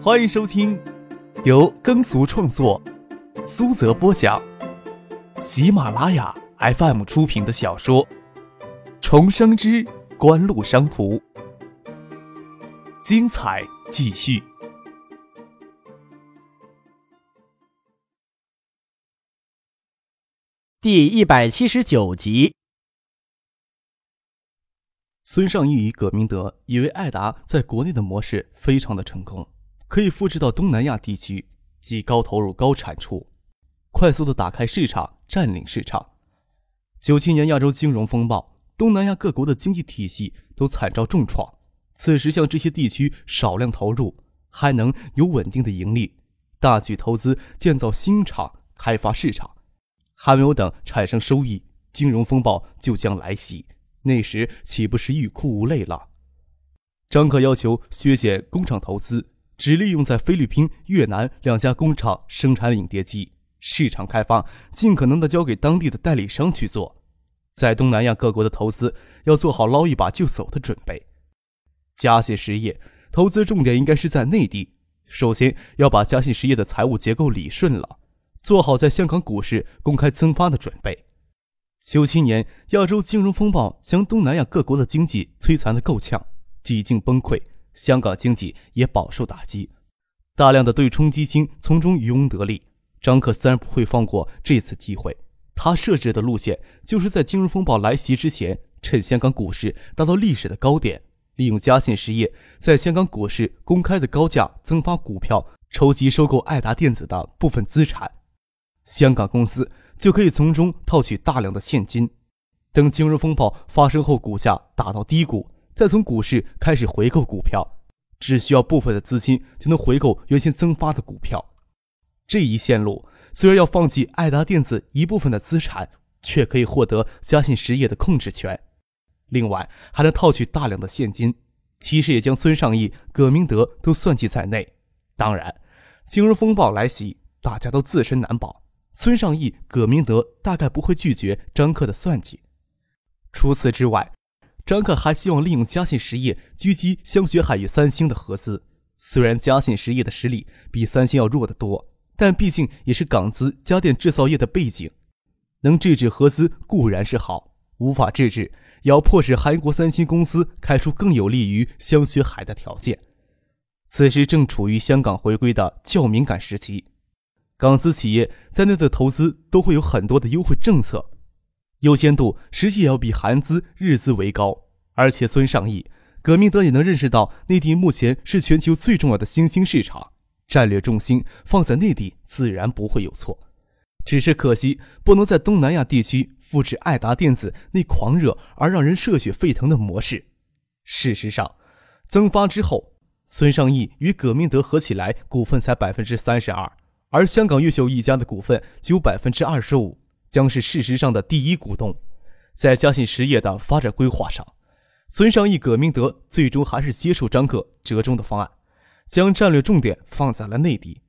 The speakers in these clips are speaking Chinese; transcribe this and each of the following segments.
欢迎收听由耕俗创作、苏泽播讲、喜马拉雅 FM 出品的小说《重生之官路商途》，精彩继续，第一百七十九集。孙尚义与葛明德以为艾达在国内的模式非常的成功，可以复制到东南亚地区，即高投入、高产出，快速的打开市场，占领市场。九七年亚洲金融风暴，东南亚各国的经济体系都惨遭重创。此时向这些地区少量投入，还能有稳定的盈利，大举投资建造新厂、开发市场，还没有等产生收益，金融风暴就将来袭。那时岂不是欲哭无泪了？张克要求削减工厂投资，只利用在菲律宾、越南两家工厂生产影碟机，市场开发尽可能的交给当地的代理商去做。在东南亚各国的投资要做好捞一把就走的准备。嘉信实业投资重点应该是在内地，首先要把嘉信实业的财务结构理顺了，做好在香港股市公开增发的准备。九七年亚洲金融风暴将东南亚各国的经济摧残的够呛，几近崩溃，香港经济也饱受打击，大量的对冲基金从中渔翁得利。张克自然不会放过这次机会，他设置的路线就是在金融风暴来袭之前，趁香港股市达到历史的高点，利用嘉信实业在香港股市公开的高价增发股票，筹集收购爱达电子的部分资产，香港公司。就可以从中套取大量的现金，等金融风暴发生后，股价达到低谷，再从股市开始回购股票，只需要部分的资金就能回购原先增发的股票。这一线路虽然要放弃爱达电子一部分的资产，却可以获得嘉信实业的控制权，另外还能套取大量的现金。其实也将孙尚义、葛明德都算计在内。当然，金融风暴来袭，大家都自身难保。孙尚义、葛明德大概不会拒绝张克的算计。除此之外，张克还希望利用嘉信实业狙击香雪海与三星的合资。虽然嘉信实业的实力比三星要弱得多，但毕竟也是港资家电制造业的背景，能制止合资固然是好，无法制止，要迫使韩国三星公司开出更有利于香雪海的条件。此时正处于香港回归的较敏感时期。港资企业在内的投资都会有很多的优惠政策，优先度实际要比韩资、日资为高。而且孙尚义、葛明德也能认识到，内地目前是全球最重要的新兴市场，战略重心放在内地，自然不会有错。只是可惜，不能在东南亚地区复制爱达电子那狂热而让人热血沸腾的模式。事实上，增发之后，孙尚义与葛明德合起来股份才百分之三十二。而香港越秀一家的股份只有百分之二十五，将是事实上的第一股东。在嘉信实业的发展规划上，孙尚义、葛明德最终还是接受张克折中的方案，将战略重点放在了内地。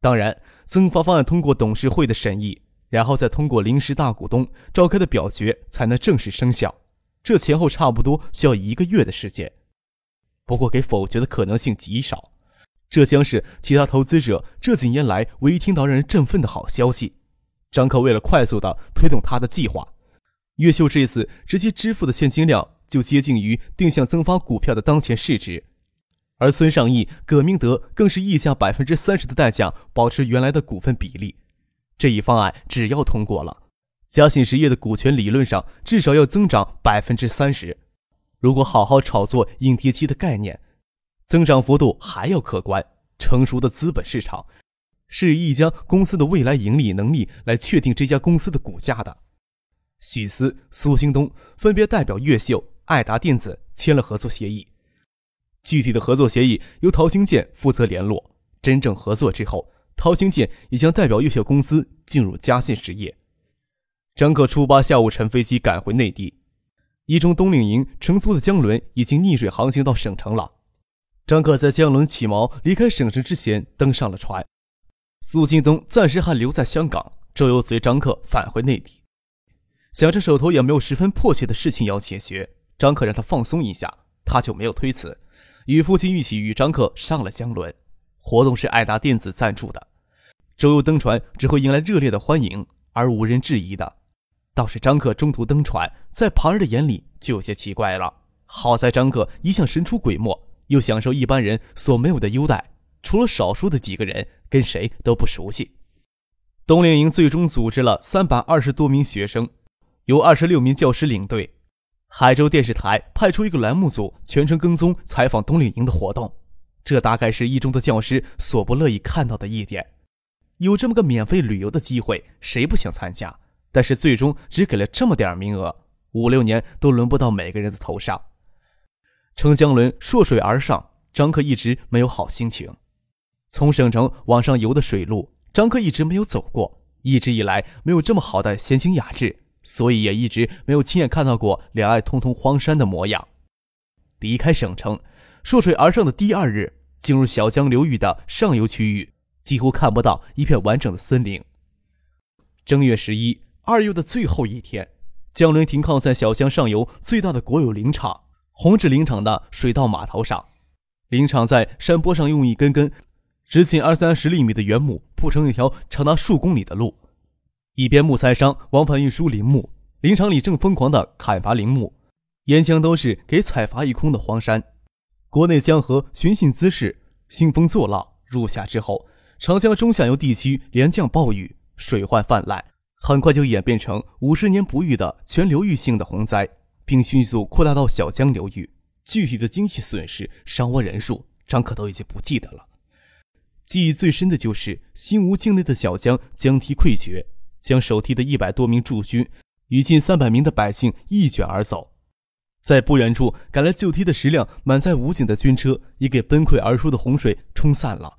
当然，增发方案通过董事会的审议，然后再通过临时大股东召开的表决，才能正式生效。这前后差不多需要一个月的时间。不过，给否决的可能性极少。这将是其他投资者这几年来唯一听到让人振奋的好消息。张克为了快速的推动他的计划，越秀这次直接支付的现金量就接近于定向增发股票的当前市值，而孙尚义、葛明德更是溢价百分之三十的代价保持原来的股份比例。这一方案只要通过了，嘉信实业的股权理论上至少要增长百分之三十。如果好好炒作影碟机的概念。增长幅度还要可观。成熟的资本市场是以一家公司的未来盈利能力来确定这家公司的股价的。许思、苏兴东分别代表越秀、爱达电子签了合作协议。具体的合作协议由陶兴建负责联络。真正合作之后，陶兴建也将代表越秀公司进入嘉信实业。张克初八下午乘飞机赶回内地。一中冬令营乘租的江轮已经逆水航行到省城了。张克在江轮起锚离开省城之前登上了船，苏京东暂时还留在香港，周游随张克返回内地，想着手头也没有十分迫切的事情要解决，张克让他放松一下，他就没有推辞，与父亲一起与张克上了江轮。活动是爱达电子赞助的，周游登船只会迎来热烈的欢迎，而无人质疑的。倒是张克中途登船，在旁人的眼里就有些奇怪了。好在张克一向神出鬼没，又享受一般人所没有的优待，除了少数的几个人，跟谁都不熟悉。冬令营最终组织了三百二十多名学生，由二十六名教师领队。海州电视台派出一个栏目组，全程跟踪采访冬令营的活动。这大概是一中的教师所不乐意看到的一点。有这么个免费旅游的机会，谁不想参加？但是最终只给了这么点名额，五六年都轮不到每个人的头上。乘江轮溯水而上，张克一直没有好心情。从省城往上游的水路，张克一直没有走过，一直以来没有这么好的闲情雅致。所以也一直没有亲眼看到过两岸通通荒山的模样。离开省城，溯水而上的第二日，进入小江流域的上游区域，几乎看不到一片完整的森林。正月十一，二月的最后一天，江轮停靠在小江上游最大的国有林场——红志林场的水稻码头上。林场在山坡上，用一根根直径二三十厘米的原木铺成一条长达数公里的路。一边木材商往返运输林木，林场里正疯狂地砍伐林木，沿江都是给采伐一空的荒山。国内江河寻衅滋事，兴风作浪。入夏之后，长江中下游地区连降暴雨，水患泛滥，很快就演变成五十年不遇的全流域性的洪灾，并迅速扩大到小江流域。具体的经济损失、伤亡人数，张可都已经不记得了。记忆最深的就是新吴境内的小江江堤溃决。将手提的一百多名驻军与近三百名的百姓一卷而走，在不远处赶来救梯的十辆满载武警的军车也给崩溃而出的洪水冲散了，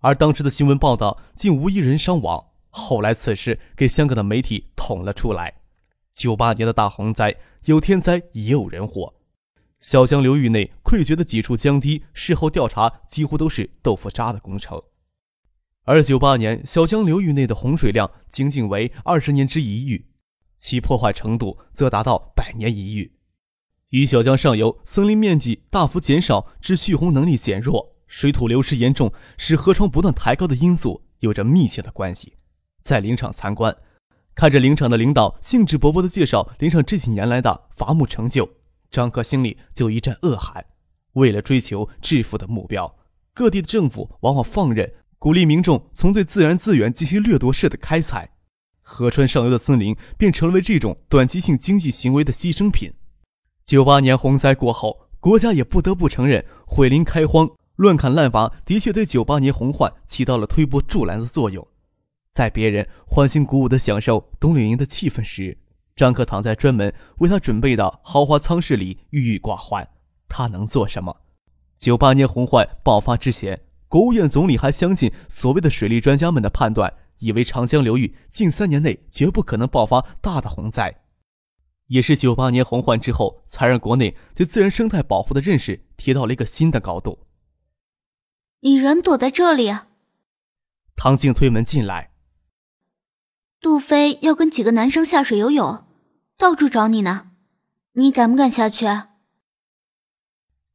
而当时的新闻报道竟无一人伤亡。后来此事给香港的媒体捅了出来。九八年的大洪灾，有天灾也有人祸。小江流域内溃决的几处江堤，事后调查几乎都是豆腐渣的工程。而九八年小江流域内的洪水量仅仅为二十年之一遇，其破坏程度则达到百年一遇，与小江上游森林面积大幅减少致蓄洪能力减弱、水土流失严重、使河床不断抬高的因素有着密切的关系。在林场参观，看着林场的领导兴致勃勃地介绍林场这几年来的伐木成就，张克心里就一阵恶寒。为了追求致富的目标，各地的政府往往放任。鼓励民众从对自然资源进行掠夺式的开采，河川上游的森林便成为这种短期性经济行为的牺牲品。九八年洪灾过后，国家也不得不承认，毁林开荒、乱砍滥伐的确对九八年洪患起到了推波助澜的作用。在别人欢欣鼓舞地享受冬令营的气氛时，张克躺在专门为他准备的豪华舱室里郁郁寡欢。他能做什么？九八年洪患爆发之前。国务院总理还相信所谓的水利专家们的判断，以为长江流域近三年内绝不可能爆发大的洪灾。也是九八年洪患之后，才让国内对自然生态保护的认识提到了一个新的高度。你人躲在这里？啊唐静推门进来。杜飞要跟几个男生下水游泳，到处找你呢，你敢不敢下去？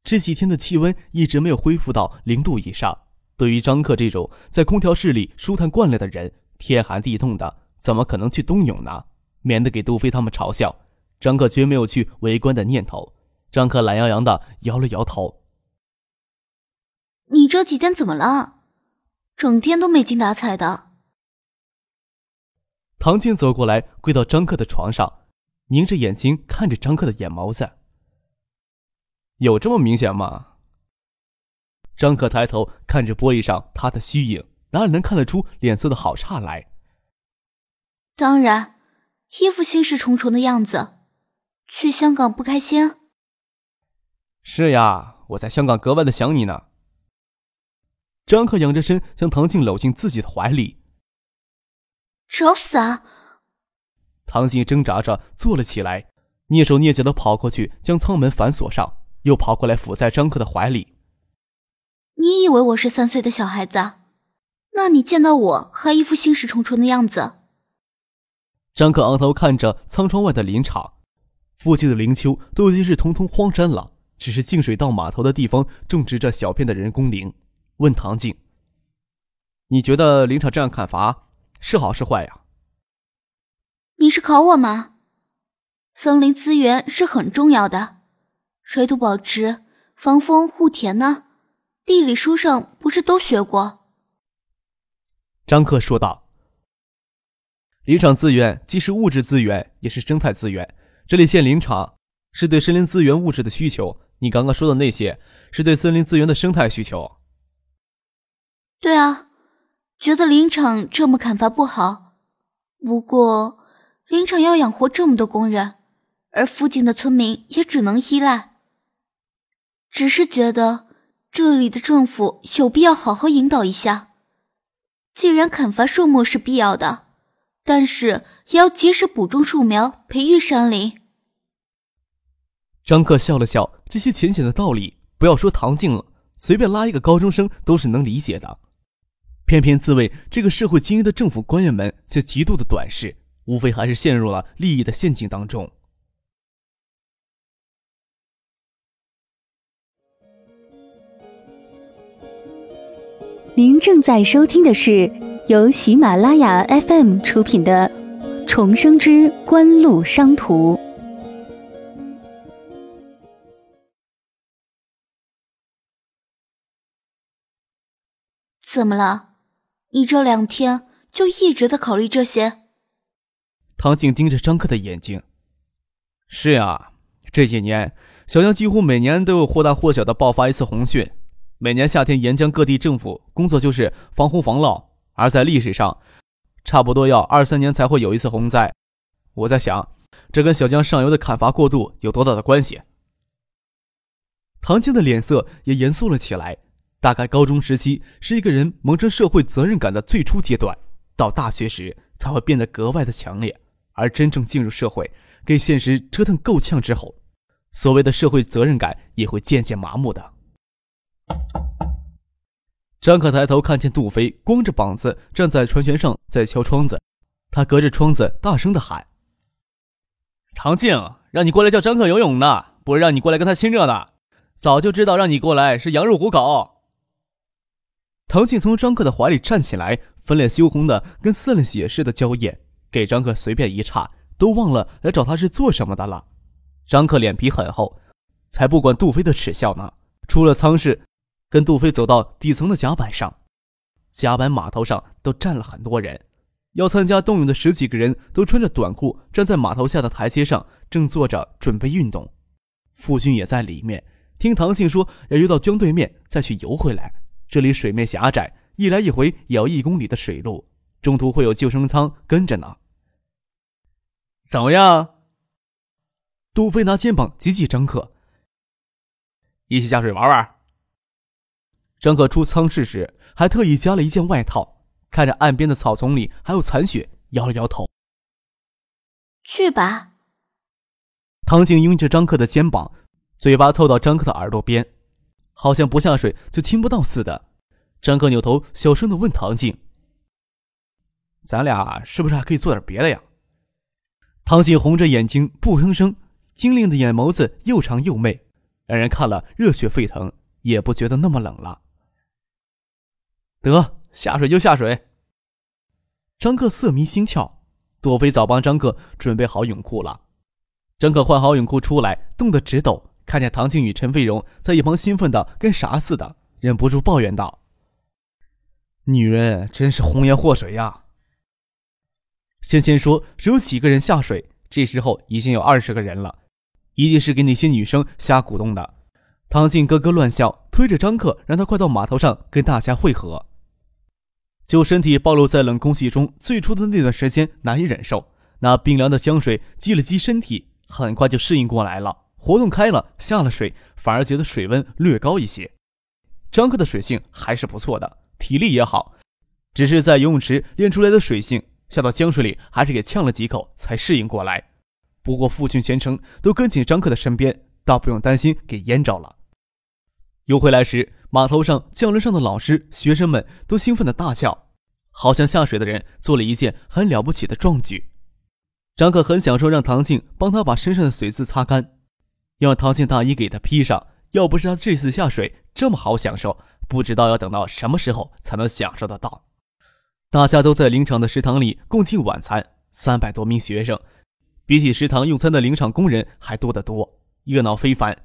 这几天的气温一直没有恢复到零度以上。对于张克这种在空调室里舒坦惯了的人，天寒地冻的，怎么可能去冬泳呢？免得给杜飞他们嘲笑，张克绝没有去围观的念头。张克懒洋洋的摇了摇头：“你这几天怎么了？整天都没精打采的。”唐静走过来，跪到张克的床上，凝着眼睛看着张克的眼眸子。有这么明显吗？张克抬头看着玻璃上他的虚影，哪里能看得出脸色的好差来？当然，一副心事重重的样子。去香港不开心？是呀，我在香港格外的想你呢。张克仰着身，将唐静搂进自己的怀里。找死啊！唐静挣扎着坐了起来，蹑手蹑脚的跑过去，将舱门反锁上。又跑过来伏在张克的怀里。你以为我是三岁的小孩子？那你见到我还一副心事重重的样子。张克昂头看着舱窗外的林场，附近的林丘都已经是通通荒山了，只是进水到码头的地方种植着小片的人工林。问唐静：“你觉得林场这样砍伐是好是坏呀？你是考我吗？森林资源是很重要的，水土保持、防风护田呢，地理书上不是都学过？张克说道。林场资源既是物质资源，也是生态资源。这里建林场是对森林资源物质的需求，你刚刚说的那些是对森林资源的生态需求。对啊。觉得林场这么砍伐不好，不过林场要养活这么多工人，而附近的村民也只能依赖。只是觉得这里的政府有必要好好引导一下。既然砍伐树木是必要的，但是也要及时补种树苗，培育山林。张克笑了笑，这些浅显的道理，不要说唐静了，随便拉一个高中生都是能理解的。偏偏自卫这个社会精英的政府官员们却极度的短视，无非还是陷入了利益的陷阱当中。您正在收听的是由喜马拉雅 FM 出品的《重生之官路商途》。怎么了？你这两天就一直在考虑这些。唐静盯着张克的眼睛。是呀，这几年小江几乎每年都有或大或小的爆发一次洪汛。每年夏天，沿江各地政府工作就是防洪防涝，而在历史上，差不多要二三年才会有一次洪灾。我在想，这跟小江上游的砍伐过度有多大的关系？唐静的脸色也严肃了起来。大概高中时期是一个人萌生社会责任感的最初阶段，到大学时才会变得格外的强烈，而真正进入社会，给现实折腾够呛之后，所谓的社会责任感也会渐渐麻木的。张可抬头看见杜飞光着膀子站在船舷上，在敲窗子，他隔着窗子大声的喊：“唐静，让你过来教张克游泳呢，不是让你过来跟他亲热的，早就知道让你过来是羊入虎口。”唐静从张克的怀里站起来，粉脸羞红的跟撕了血似的娇艳，给张克随便一插，都忘了来找他是做什么的了。张克脸皮很厚，才不管杜飞的耻笑呢。出了舱室，跟杜飞走到底层的甲板上，甲板码头上都站了很多人，要参加冬泳的十几个人都穿着短裤站在码头下的台阶上，正坐着准备运动。傅军也在里面，听唐静说要游到江对面再去游回来。这里水面狭窄，一来一回也要一公里的水路，中途会有救生舱跟着呢。怎么样？杜飞拿肩膀挤挤张克，一起下水玩玩。张克出舱室时还特意加了一件外套，看着岸边的草丛里还有残雪，摇了摇头。去吧。唐静拥着张克的肩膀，嘴巴凑到张克的耳朵边。好像不下水就亲不到似的。张克扭头小声的问唐静：“咱俩是不是还可以做点别的呀？”唐静红着眼睛不吭声，精灵的眼眸子又长又媚，让人看了热血沸腾，也不觉得那么冷了。得下水就下水。张克色迷心窍，朵菲早帮张克准备好泳裤了。张克换好泳裤出来，冻得直抖。看见唐静与陈飞荣在一旁兴奋的跟啥似的，忍不住抱怨道：“女人真是红颜祸水呀！”先前说只有几个人下水，这时候已经有二十个人了，一定是给那些女生瞎鼓动的。唐静咯咯乱笑，推着张克让他快到码头上跟大家会合。就身体暴露在冷空气中，最初的那段时间难以忍受，那冰凉的江水激了激身体，很快就适应过来了。活动开了，下了水反而觉得水温略高一些。张克的水性还是不错的，体力也好，只是在游泳池练出来的水性，下到江水里还是给呛了几口才适应过来。不过父亲全程都跟紧张克的身边，倒不用担心给淹着了。游回来时，码头上、降轮上的老师、学生们都兴奋的大叫，好像下水的人做了一件很了不起的壮举。张克很享受让唐静帮他把身上的水渍擦干。让唐静大衣给他披上，要不是他这次下水这么好享受，不知道要等到什么时候才能享受得到。大家都在林场的食堂里共进晚餐，三百多名学生，比起食堂用餐的林场工人还多得多，热闹非凡。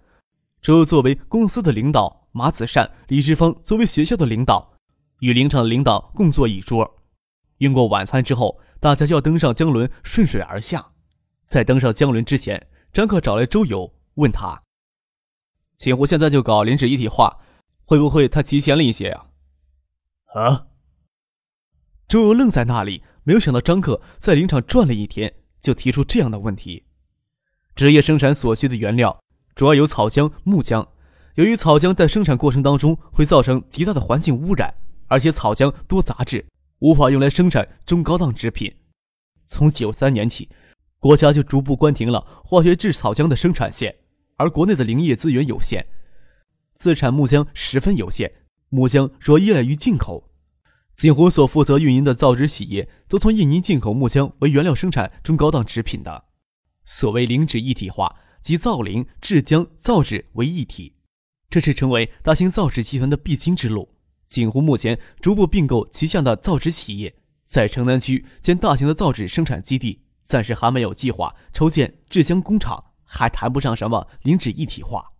周作为公司的领导，马子善、李志峰作为学校的领导，与林场的领导共坐一桌。用过晚餐之后，大家就要登上江轮，顺水而下。在登上江轮之前，张克找来周游，问他：“秦湖现在就搞林纸一体化，会不会太提前了一些呀？”啊！周游愣在那里，没有想到张克在林场转了一天，就提出这样的问题。职业生产所需的原料主要有草浆、木浆。由于草浆在生产过程当中会造成极大的环境污染，而且草浆多杂质，无法用来生产中高档制品。从九三年起，国家就逐步关停了化学制草浆的生产线，而国内的林业资源有限，自产木浆十分有限，木浆主要依赖于进口。锦湖所负责运营的造纸企业都从印尼进口木浆为原料生产中高档纸品的。所谓林纸一体化，即造林、制浆、造纸为一体，这是成为大型造纸集团的必经之路。锦湖目前逐步并购旗下的造纸企业，在城南区建大型的造纸生产基地，暂时还没有计划筹建制浆工厂，还谈不上什么林纸一体化。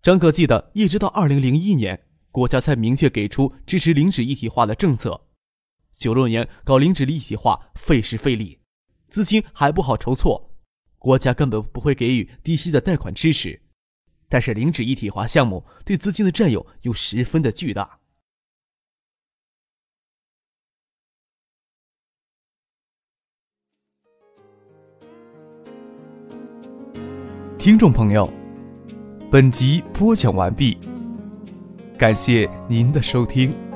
张可记得，一直到二零零一年。国家才明确给出支持零脂一体化的政策。九六年搞零脂一体化费时费力，资金还不好筹措，国家根本不会给予低息的贷款支持。但是零脂一体化项目对资金的占有又十分的巨大。听众朋友，本集播讲完毕。感谢您的收听。